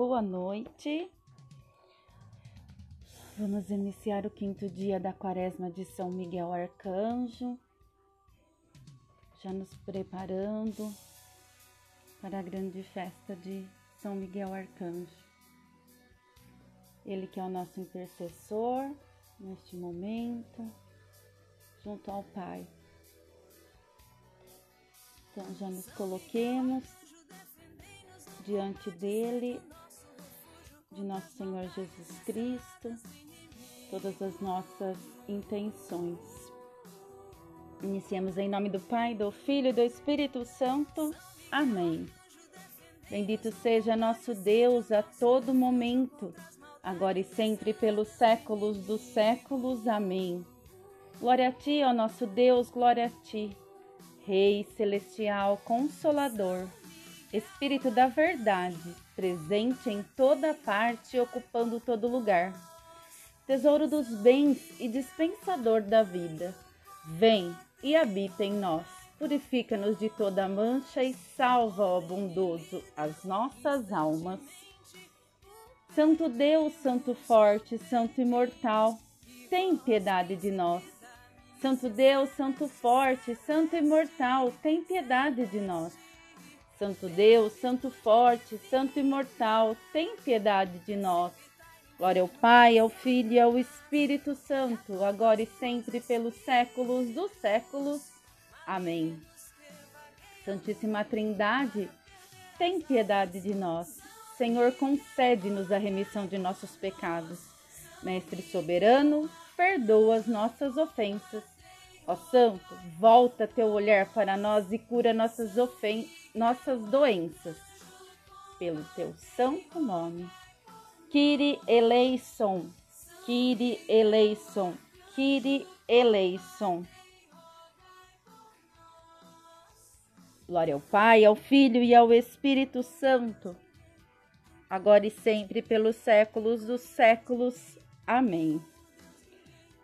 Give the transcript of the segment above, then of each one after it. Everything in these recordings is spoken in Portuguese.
boa noite. Vamos iniciar o quinto dia da quaresma de São Miguel Arcanjo, já nos preparando para a grande festa de São Miguel Arcanjo. Ele que é o nosso intercessor neste momento, junto ao Pai. Então já nos coloquemos diante dele, de nosso Senhor Jesus Cristo, todas as nossas intenções. Iniciemos em nome do Pai, do Filho e do Espírito Santo. Amém. Bendito seja nosso Deus a todo momento, agora e sempre pelos séculos dos séculos. Amém. Glória a ti, ó nosso Deus, glória a ti. Rei celestial, consolador, Espírito da verdade, presente em toda parte e ocupando todo lugar. Tesouro dos bens e dispensador da vida, vem e habita em nós. Purifica-nos de toda mancha e salva, ó bondoso, as nossas almas. Santo Deus, Santo forte, Santo imortal, tem piedade de nós. Santo Deus, Santo forte, Santo imortal, tem piedade de nós. Santo Deus, Santo forte, Santo imortal, tem piedade de nós. Glória ao Pai, ao Filho e ao Espírito Santo, agora e sempre pelos séculos dos séculos. Amém. Santíssima Trindade, tem piedade de nós. Senhor, concede-nos a remissão de nossos pecados. Mestre soberano, perdoa as nossas ofensas. Ó Santo, volta teu olhar para nós e cura nossas, ofen nossas doenças. Pelo teu santo nome. Kiri eleison, Kiri eleison, Kiri eleison. Glória ao Pai, ao Filho e ao Espírito Santo, agora e sempre pelos séculos dos séculos. Amém.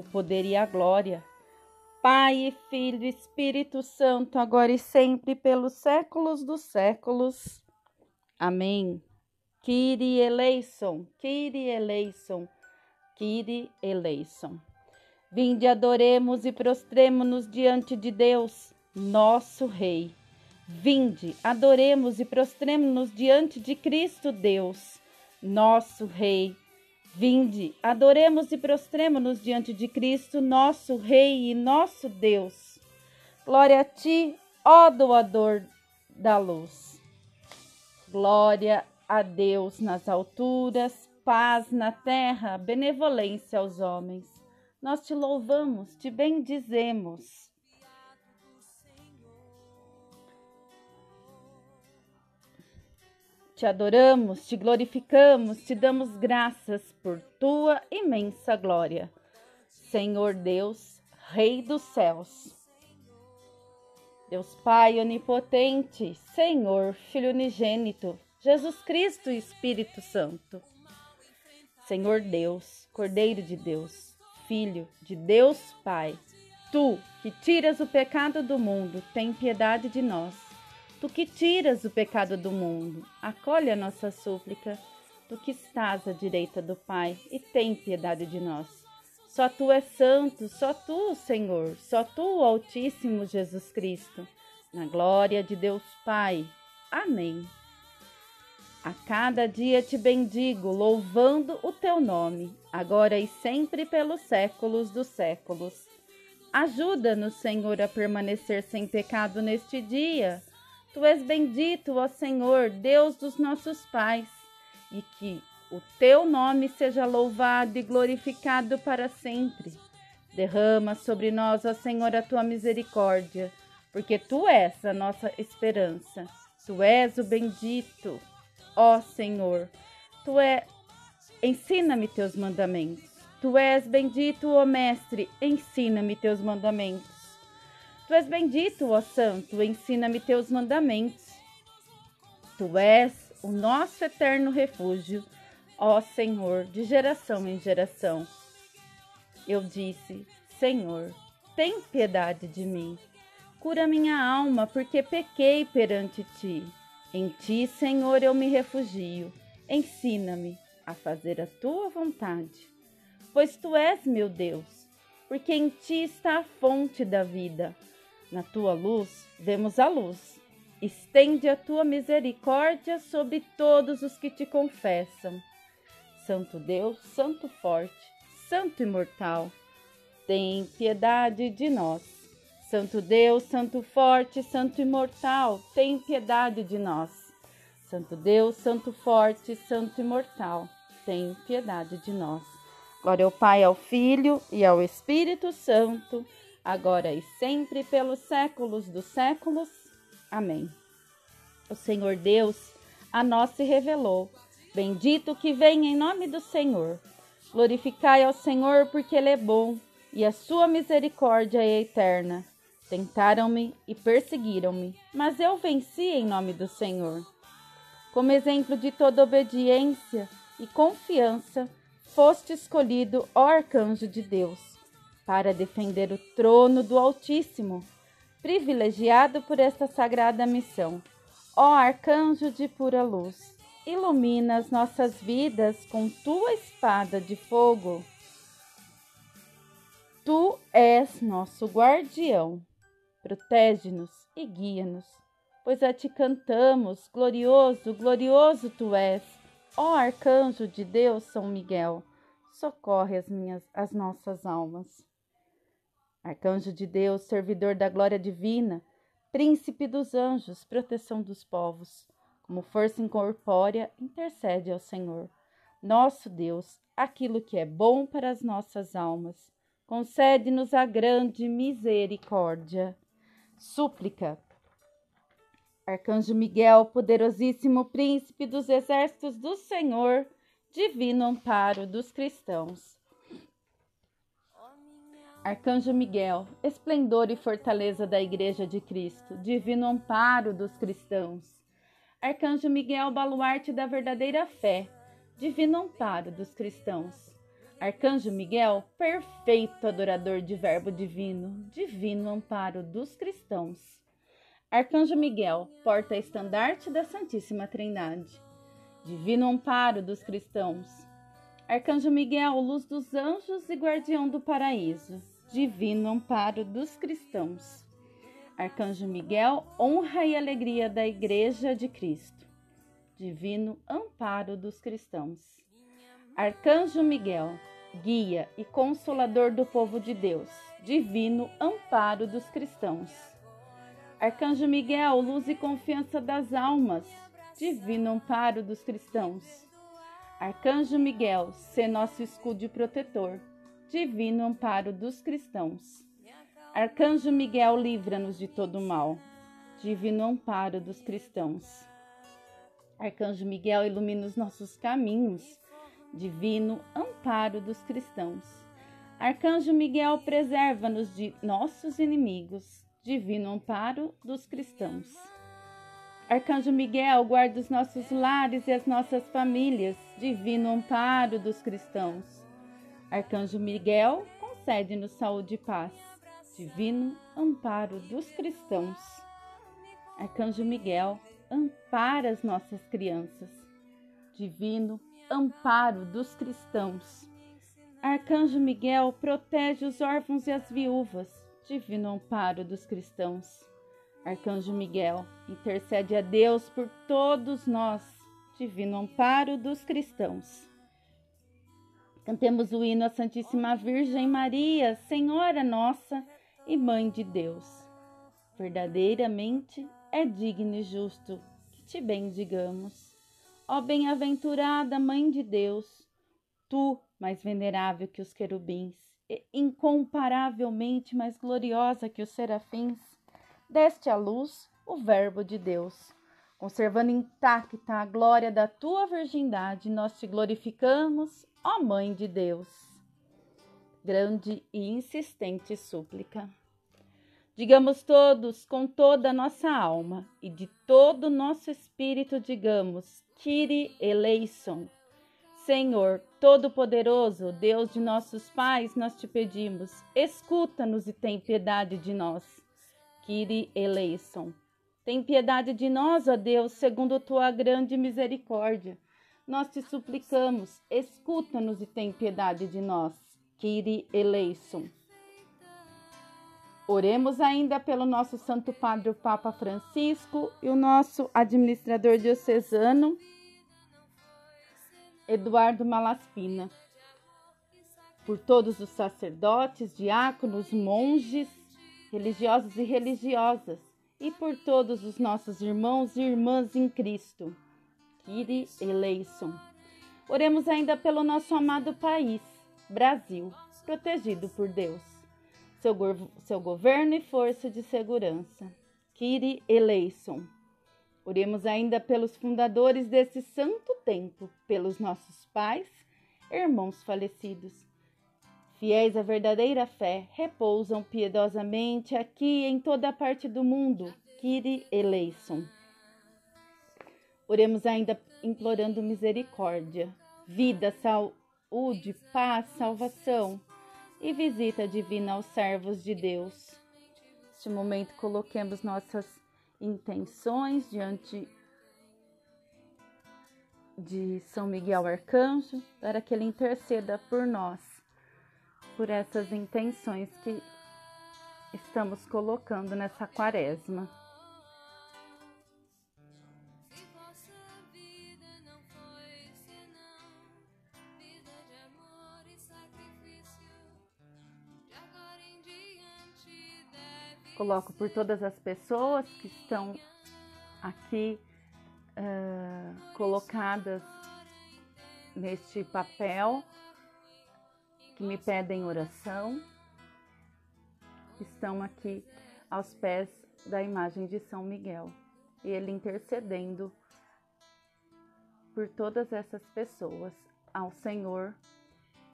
o poder e a glória. Pai, Filho e Espírito Santo, agora e sempre, pelos séculos dos séculos. Amém. Kyrie eleison, Kyrie eleison, Kyrie eleison. Vinde, adoremos e prostremo-nos diante de Deus, nosso Rei. Vinde, adoremos e prostremo-nos diante de Cristo Deus, nosso Rei. Vinde, adoremos e prostremo-nos diante de Cristo, nosso Rei e nosso Deus. Glória a ti, ó doador da luz. Glória a Deus nas alturas, paz na terra, benevolência aos homens. Nós te louvamos, te bendizemos. Te adoramos, te glorificamos, te damos graças por tua imensa glória. Senhor Deus, Rei dos céus. Deus Pai onipotente, Senhor, Filho unigênito, Jesus Cristo e Espírito Santo. Senhor Deus, Cordeiro de Deus, Filho de Deus Pai, tu que tiras o pecado do mundo, tem piedade de nós. Tu que tiras o pecado do mundo, acolhe a nossa súplica. Tu que estás à direita do Pai e tem piedade de nós. Só tu és santo, só tu, Senhor, só tu, Altíssimo Jesus Cristo, na glória de Deus Pai. Amém. A cada dia te bendigo, louvando o teu nome, agora e sempre pelos séculos dos séculos. Ajuda-nos, Senhor, a permanecer sem pecado neste dia Tu és bendito, ó Senhor, Deus dos nossos pais, e que o teu nome seja louvado e glorificado para sempre. Derrama sobre nós, ó Senhor, a tua misericórdia, porque tu és a nossa esperança. Tu és o bendito, ó Senhor. Tu é. Ensina-me teus mandamentos. Tu és bendito, ó Mestre, ensina-me teus mandamentos. Tu és bendito, ó Santo, ensina-me teus mandamentos. Tu és o nosso eterno refúgio, ó Senhor, de geração em geração. Eu disse: Senhor, tem piedade de mim. Cura minha alma, porque pequei perante ti. Em ti, Senhor, eu me refugio. Ensina-me a fazer a tua vontade. Pois tu és meu Deus, porque em ti está a fonte da vida. Na tua luz vemos a luz. Estende a tua misericórdia sobre todos os que te confessam. Santo Deus, Santo forte, Santo imortal, tem piedade de nós. Santo Deus, Santo forte, Santo imortal, tem piedade de nós. Santo Deus, Santo forte, Santo imortal, tem piedade de nós. Glória ao Pai, ao Filho e ao Espírito Santo, agora e sempre pelos séculos dos séculos. Amém. O Senhor Deus a nós se revelou. Bendito que vem em nome do Senhor. Glorificai ao Senhor porque ele é bom e a sua misericórdia é eterna. Tentaram-me e perseguiram-me, mas eu venci em nome do Senhor. Como exemplo de toda obediência e confiança, foste escolhido, ó arcanjo de Deus, para defender o trono do Altíssimo, privilegiado por esta sagrada missão. Ó arcanjo de pura luz, ilumina as nossas vidas com tua espada de fogo. Tu és nosso guardião protege-nos e guia-nos, pois a ti cantamos, glorioso, glorioso tu és, ó arcanjo de Deus São Miguel, socorre as minhas as nossas almas. Arcanjo de Deus, servidor da glória divina, príncipe dos anjos, proteção dos povos, como força incorpórea, intercede ao Senhor. Nosso Deus, aquilo que é bom para as nossas almas, concede-nos a grande misericórdia. Súplica. Arcanjo Miguel, poderosíssimo príncipe dos exércitos do Senhor, divino amparo dos cristãos. Arcanjo Miguel, esplendor e fortaleza da Igreja de Cristo, divino amparo dos cristãos. Arcanjo Miguel, baluarte da verdadeira fé, divino amparo dos cristãos. Arcanjo Miguel, perfeito adorador de Verbo divino, divino amparo dos cristãos. Arcanjo Miguel, porta-estandarte da Santíssima Trindade, divino amparo dos cristãos. Arcanjo Miguel, luz dos anjos e guardião do paraíso, divino amparo dos cristãos. Arcanjo Miguel, honra e alegria da Igreja de Cristo, divino amparo dos cristãos. Arcanjo Miguel, guia e consolador do povo de Deus, divino amparo dos cristãos. Arcanjo Miguel, luz e confiança das almas, divino amparo dos cristãos. Arcanjo Miguel, ser nosso escudo e protetor, divino amparo dos cristãos. Arcanjo Miguel, livra-nos de todo mal, divino amparo dos cristãos. Arcanjo Miguel, ilumina os nossos caminhos, divino amparo dos cristãos. Arcanjo Miguel, preserva-nos de nossos inimigos, divino amparo dos cristãos. Arcanjo Miguel, guarda os nossos lares e as nossas famílias, divino amparo dos cristãos. Arcanjo Miguel, concede-nos saúde e paz, divino amparo dos cristãos. Arcanjo Miguel, ampara as nossas crianças, divino amparo dos cristãos. Arcanjo Miguel protege os órfãos e as viúvas, divino amparo dos cristãos. Arcanjo Miguel intercede a Deus por todos nós, divino amparo dos cristãos. Cantemos o hino à Santíssima Virgem Maria, Senhora nossa e Mãe de Deus. Verdadeiramente é digno e justo que te bendigamos. Ó bem-aventurada Mãe de Deus, tu, mais venerável que os querubins, e incomparavelmente mais gloriosa que os serafins, deste à luz o Verbo de Deus. conservando intacta a glória da tua virgindade, nós te glorificamos, ó Mãe de Deus. Grande e insistente súplica. Digamos todos com toda a nossa alma e de todo o nosso espírito, digamos: Kyrie eleison. Senhor, Todo-Poderoso, Deus de nossos pais, nós te pedimos, escuta-nos e tem piedade de nós. Kyrie eleison. Tem piedade de nós, ó Deus, segundo tua grande misericórdia. Nós te suplicamos, escuta-nos e tem piedade de nós. Kyrie eleison. Oremos ainda pelo nosso Santo Padre o Papa Francisco e o nosso administrador diocesano, Eduardo Malaspina. Por todos os sacerdotes, diáconos, monges, religiosos e religiosas, e por todos os nossos irmãos e irmãs em Cristo. Kiri eleison. Oremos ainda pelo nosso amado país, Brasil, protegido por Deus seu, seu governo e força de segurança. Kiri eleison. Oremos ainda pelos fundadores desse santo templo, pelos nossos pais, irmãos falecidos. Fiéis à verdadeira fé, repousam piedosamente aqui em toda a parte do mundo. Kiri eleison. Oremos ainda implorando misericórdia, vida, saúde, paz, salvação e visita divina aos servos de Deus. Neste momento, coloquemos nossas intenções diante de São Miguel Arcanjo, para que ele interceda por nós, por essas intenções que estamos colocando nessa quaresma. Coloco por todas as pessoas que estão aqui uh, colocadas neste papel, que me pedem oração, estão aqui aos pés da imagem de São Miguel, ele intercedendo por todas essas pessoas ao Senhor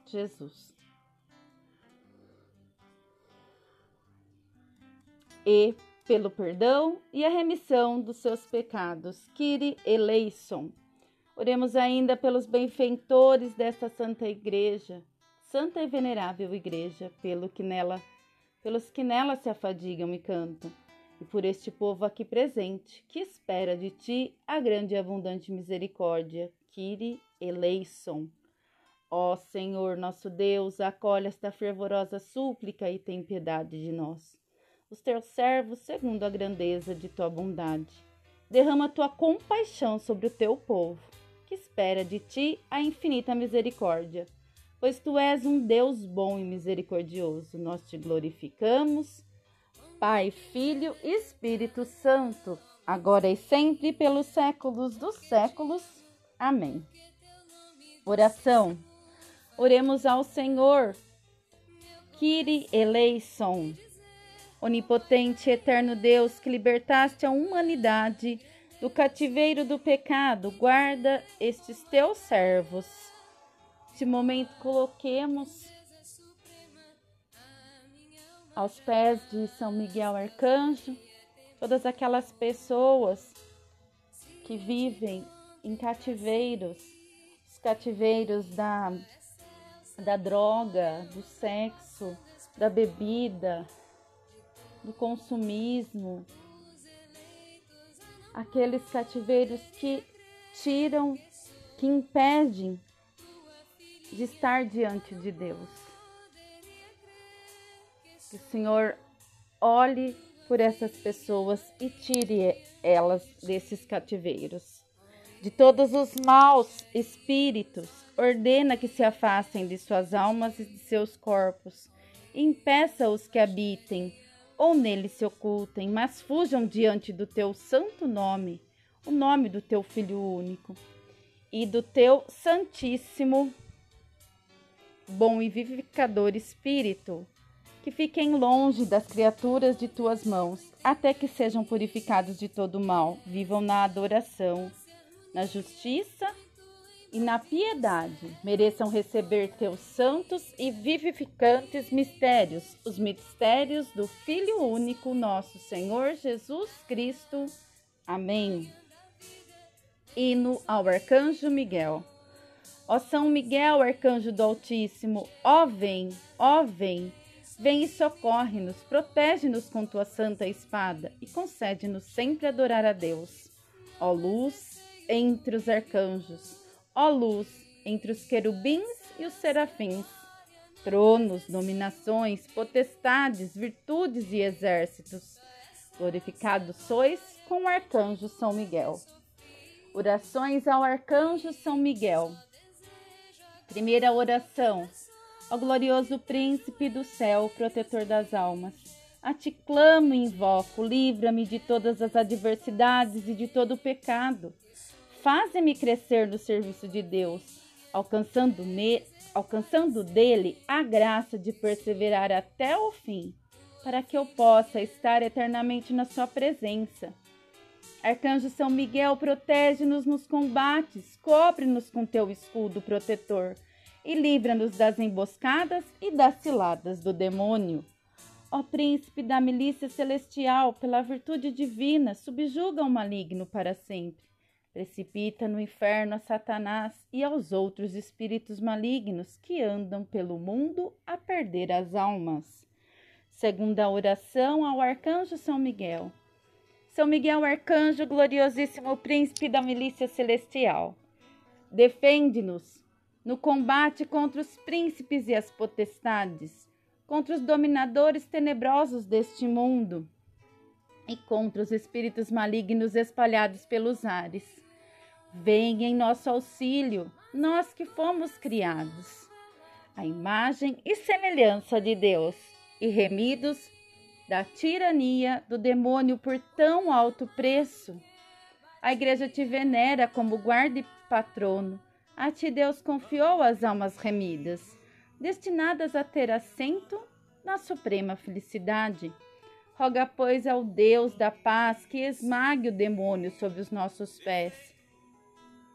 Jesus. E pelo perdão e a remissão dos seus pecados. Kiri eleison. Oremos ainda pelos benfeitores desta santa igreja, santa e venerável igreja, pelo que nela, pelos que nela se afadigam e cantam, e por este povo aqui presente, que espera de ti a grande e abundante misericórdia. Kiri eleison. Ó Senhor, nosso Deus, acolhe esta fervorosa súplica e tem piedade de nós os teus servos segundo a grandeza de tua bondade. Derrama tua compaixão sobre o teu povo, que espera de ti a infinita misericórdia, pois tu és um Deus bom e misericordioso. Nós te glorificamos, Pai, Filho e Espírito Santo, agora e sempre pelos séculos dos séculos. Amém. Oração. Oremos ao Senhor. Kiri eleison Onipotente e eterno Deus, que libertaste a humanidade do cativeiro do pecado, guarda estes teus servos. Neste momento, coloquemos aos pés de São Miguel Arcanjo todas aquelas pessoas que vivem em cativeiros, os cativeiros da, da droga, do sexo, da bebida, do consumismo, aqueles cativeiros que tiram, que impedem de estar diante de Deus. Que o Senhor olhe por essas pessoas e tire elas desses cativeiros. De todos os maus espíritos, ordena que se afastem de suas almas e de seus corpos, impeça-os que habitem ou nele se ocultem, mas fujam diante do teu santo nome, o nome do teu Filho único, e do teu Santíssimo, bom e vivificador Espírito, que fiquem longe das criaturas de tuas mãos, até que sejam purificados de todo mal, vivam na adoração, na justiça e na piedade, mereçam receber teus santos e vivificantes mistérios, os mistérios do Filho único, nosso Senhor Jesus Cristo. Amém. Hino ao Arcanjo Miguel. Ó São Miguel, arcanjo do Altíssimo, ó vem, ó vem, vem e socorre-nos, protege-nos com tua santa espada e concede-nos sempre adorar a Deus. Ó luz entre os arcanjos, ó luz entre os querubins e os serafins, tronos, dominações, potestades, virtudes e exércitos, glorificados sois com o arcanjo São Miguel. Orações ao arcanjo São Miguel. Primeira oração. Ó glorioso príncipe do céu, protetor das almas. A ti clamo e invoco, livra-me de todas as adversidades e de todo o pecado. Faze-me crescer no serviço de Deus, alcançando, alcançando dele a graça de perseverar até o fim, para que eu possa estar eternamente na sua presença. Arcanjo São Miguel, protege-nos nos combates, cobre-nos com teu escudo protetor e livra-nos das emboscadas e das ciladas do demônio. Ó príncipe da milícia celestial, pela virtude divina, subjuga o maligno para sempre. Precipita no inferno a Satanás e aos outros espíritos malignos que andam pelo mundo a perder as almas. Segunda oração ao arcanjo São Miguel. São Miguel Arcanjo, gloriosíssimo príncipe da milícia celestial, defende-nos no combate contra os príncipes e as potestades, contra os dominadores tenebrosos deste mundo e contra os espíritos malignos espalhados pelos ares. Venha em nosso auxílio, nós que fomos criados, a imagem e semelhança de Deus, e remidos da tirania do demônio por tão alto preço. A igreja te venera como guarda e patrono. A ti Deus confiou as almas remidas, destinadas a ter assento na suprema felicidade. Roga, pois, ao Deus da paz que esmague o demônio sob os nossos pés,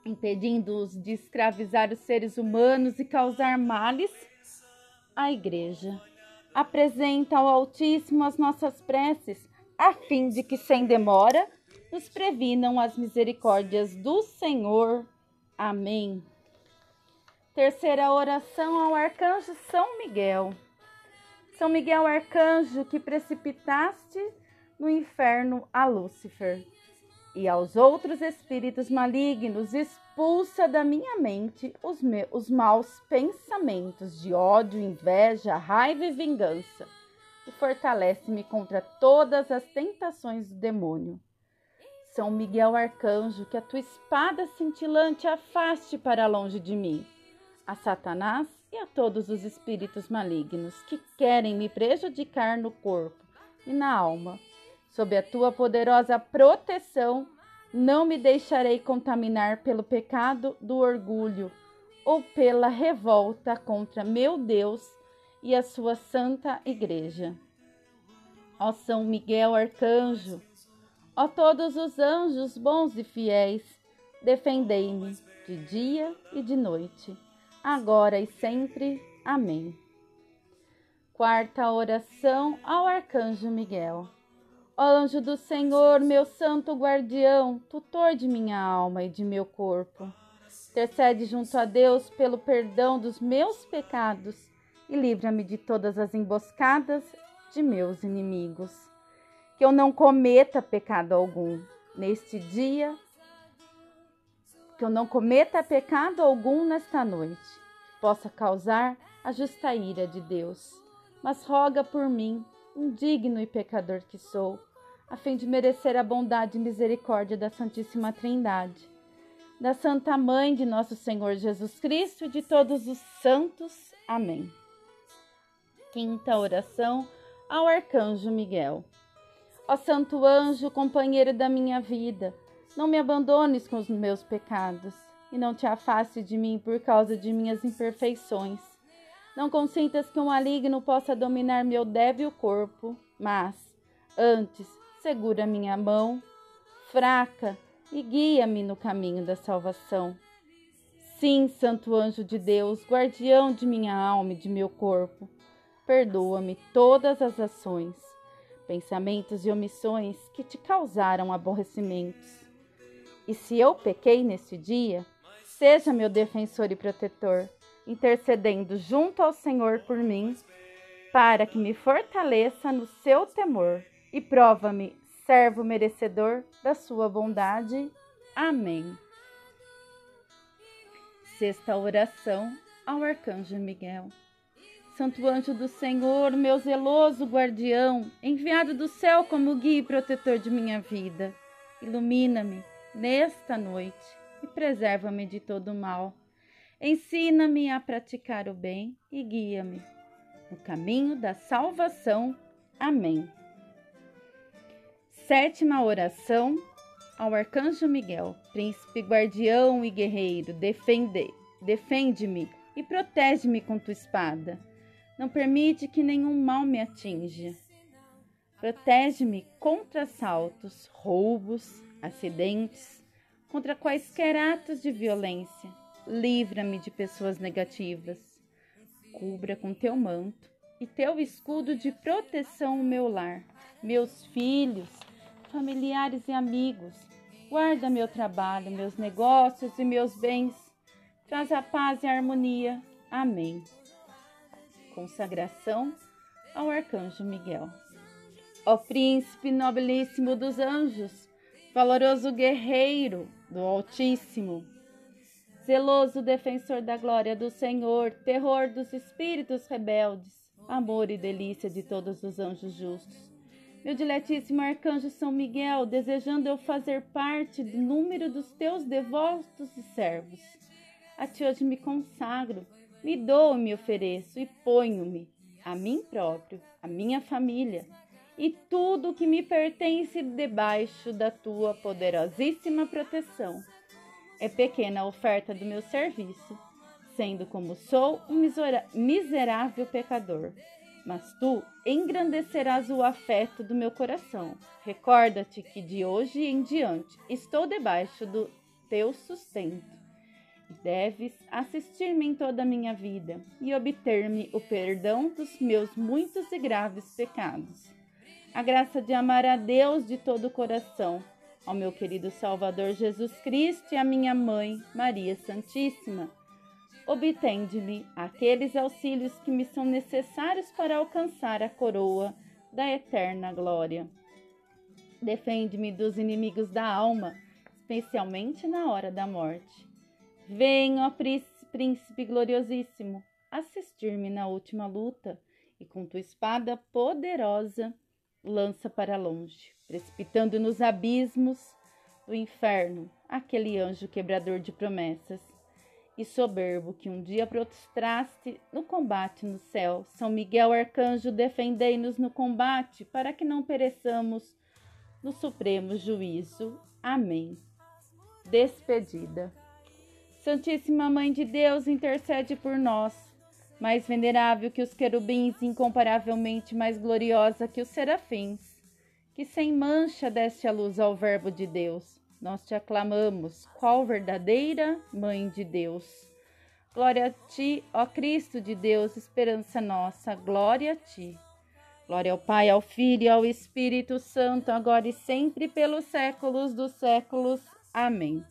impedindo-os de escravizar os seres humanos e causar males à igreja apresenta ao Altíssimo as nossas preces, a fim de que, sem demora, nos previnam as misericórdias do Senhor. Amém. Terceira oração ao Arcanjo São Miguel. São Miguel Arcanjo, que precipitaste no inferno a Lúcifer e aos outros espíritos malignos, expulsa da minha mente os, meus, os maus pensamentos de ódio, inveja, raiva e vingança, e fortalece-me contra todas as tentações do demônio. São Miguel Arcanjo, que a tua espada cintilante afaste para longe de mim, a Satanás e a todos os espíritos malignos que querem me prejudicar no corpo e na alma Sob a tua poderosa proteção, não me deixarei contaminar pelo pecado do orgulho ou pela revolta contra meu Deus e a sua santa igreja. Ó São Miguel Arcanjo, ó todos os anjos bons e fiéis, defendei-me de dia e de noite, agora e sempre. Amém. Quarta oração ao Arcanjo Miguel. Ó anjo do Senhor, meu santo guardião, tutor de minha alma e de meu corpo, intercede junto a Deus pelo perdão dos meus pecados e livra-me de todas as emboscadas de meus inimigos. Que eu não cometa pecado algum neste dia, que eu não cometa pecado algum nesta noite, que possa causar a justa ira de Deus. Mas roga por mim, indigno e pecador que sou a fim de merecer a bondade e misericórdia da Santíssima Trindade, da Santa Mãe de nosso Senhor Jesus Cristo e de todos os santos. Amém. Quinta oração ao Arcanjo Miguel. Ó Santo Anjo, companheiro da minha vida, não me abandones com os meus pecados e não te afaste de mim por causa de minhas imperfeições. Não consintas que um maligno possa dominar meu débil corpo, mas, antes, segura minha mão, fraca, e guia-me no caminho da salvação. Sim, Santo Anjo de Deus, guardião de minha alma e de meu corpo, perdoa-me todas as ações, pensamentos e omissões que te causaram aborrecimentos. E se eu pequei nesse dia, seja meu defensor e protetor, intercedendo junto ao Senhor por mim, para que me fortaleça no seu temor e prova-me servo merecedor da sua bondade. Amém. Sexta oração ao Arcanjo Miguel. Santo anjo do Senhor, meu zeloso guardião, enviado do céu como guia e protetor de minha vida, ilumina-me nesta noite e preserva-me de todo mal. Ensina-me a praticar o bem e guia-me no caminho da salvação. Amém. Sétima oração ao Arcanjo Miguel, príncipe guardião e guerreiro, defende, defende-me e protege-me com tua espada. Não permite que nenhum mal me atinja. Protege-me contra assaltos, roubos, acidentes, contra quaisquer atos de violência. Livra-me de pessoas negativas. Cubra com teu manto e teu escudo de proteção o meu lar, meus filhos, familiares e amigos. Guarda meu trabalho, meus negócios e meus bens. Traz a paz e a harmonia. Amém. Consagração ao Arcanjo Miguel. Ó Príncipe nobilíssimo dos anjos, valoroso guerreiro do Altíssimo, zeloso defensor da glória do Senhor, terror dos espíritos rebeldes, amor e delícia de todos os anjos justos meu diletíssimo arcanjo São Miguel, desejando eu fazer parte do número dos teus devotos e servos. A ti hoje me consagro, me dou, me ofereço e ponho-me a mim próprio, a minha família e tudo que me pertence debaixo da tua poderosíssima proteção. É pequena a oferta do meu serviço, sendo como sou um miserável pecador mas tu engrandecerás o afeto do meu coração. Recorda-te que de hoje em diante estou debaixo do teu sustento. E deves assistir-me em toda a minha vida e obter-me o perdão dos meus muitos e graves pecados. A graça de amar a Deus de todo o coração, ao meu querido Salvador Jesus Cristo e à minha mãe, Maria Santíssima obtende-me aqueles auxílios que me são necessários para alcançar a coroa da eterna glória. Defende-me dos inimigos da alma, especialmente na hora da morte. Venha, ó príncipe gloriosíssimo, assistir-me na última luta e com tua espada poderosa lança para longe, precipitando nos abismos do inferno aquele anjo quebrador de promessas e soberbo que um dia prostraste no combate no céu. São Miguel Arcanjo, defendei-nos no combate, para que não pereçamos no supremo juízo. Amém. Despedida. Santíssima Mãe de Deus, intercede por nós. Mais venerável que os querubins, incomparavelmente mais gloriosa que os serafins, que sem mancha deste a luz ao Verbo de Deus nós te aclamamos, qual verdadeira Mãe de Deus. Glória a ti, ó Cristo de Deus, esperança nossa, glória a ti. Glória ao Pai, ao Filho e ao Espírito Santo, agora e sempre, pelos séculos dos séculos. Amém.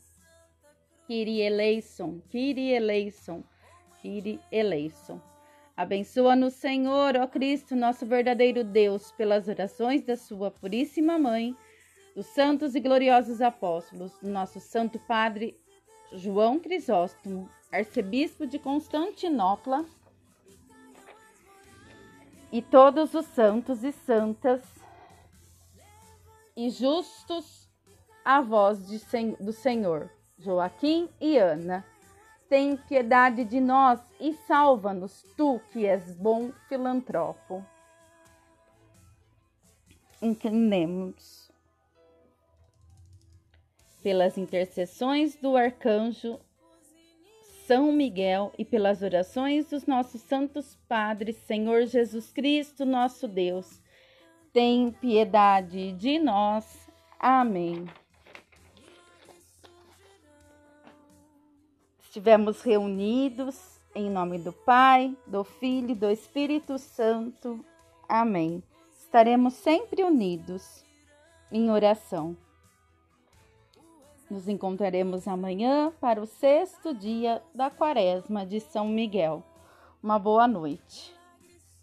Kyrie eleison, Kyrie eleison, Kyrie eleison. Abençoa-nos, Senhor, ó Cristo, nosso verdadeiro Deus, pelas orações da sua puríssima mãe dos santos e gloriosos apóstolos, nosso Santo Padre João Crisóstomo, arcebispo de Constantinopla, e todos os santos e santas e justos avós de, do Senhor, Joaquim e Ana. Tem piedade de nós e salva-nos, tu que és bom filantropo. Inclinemos pelas intercessões do arcanjo São Miguel e pelas orações dos nossos santos padres, Senhor Jesus Cristo, nosso Deus, tem piedade de nós. Amém. Estivemos reunidos em nome do Pai, do Filho e do Espírito Santo. Amém. Estaremos sempre unidos em oração. Nos encontraremos amanhã para o sexto dia da quaresma de São Miguel. Uma boa noite.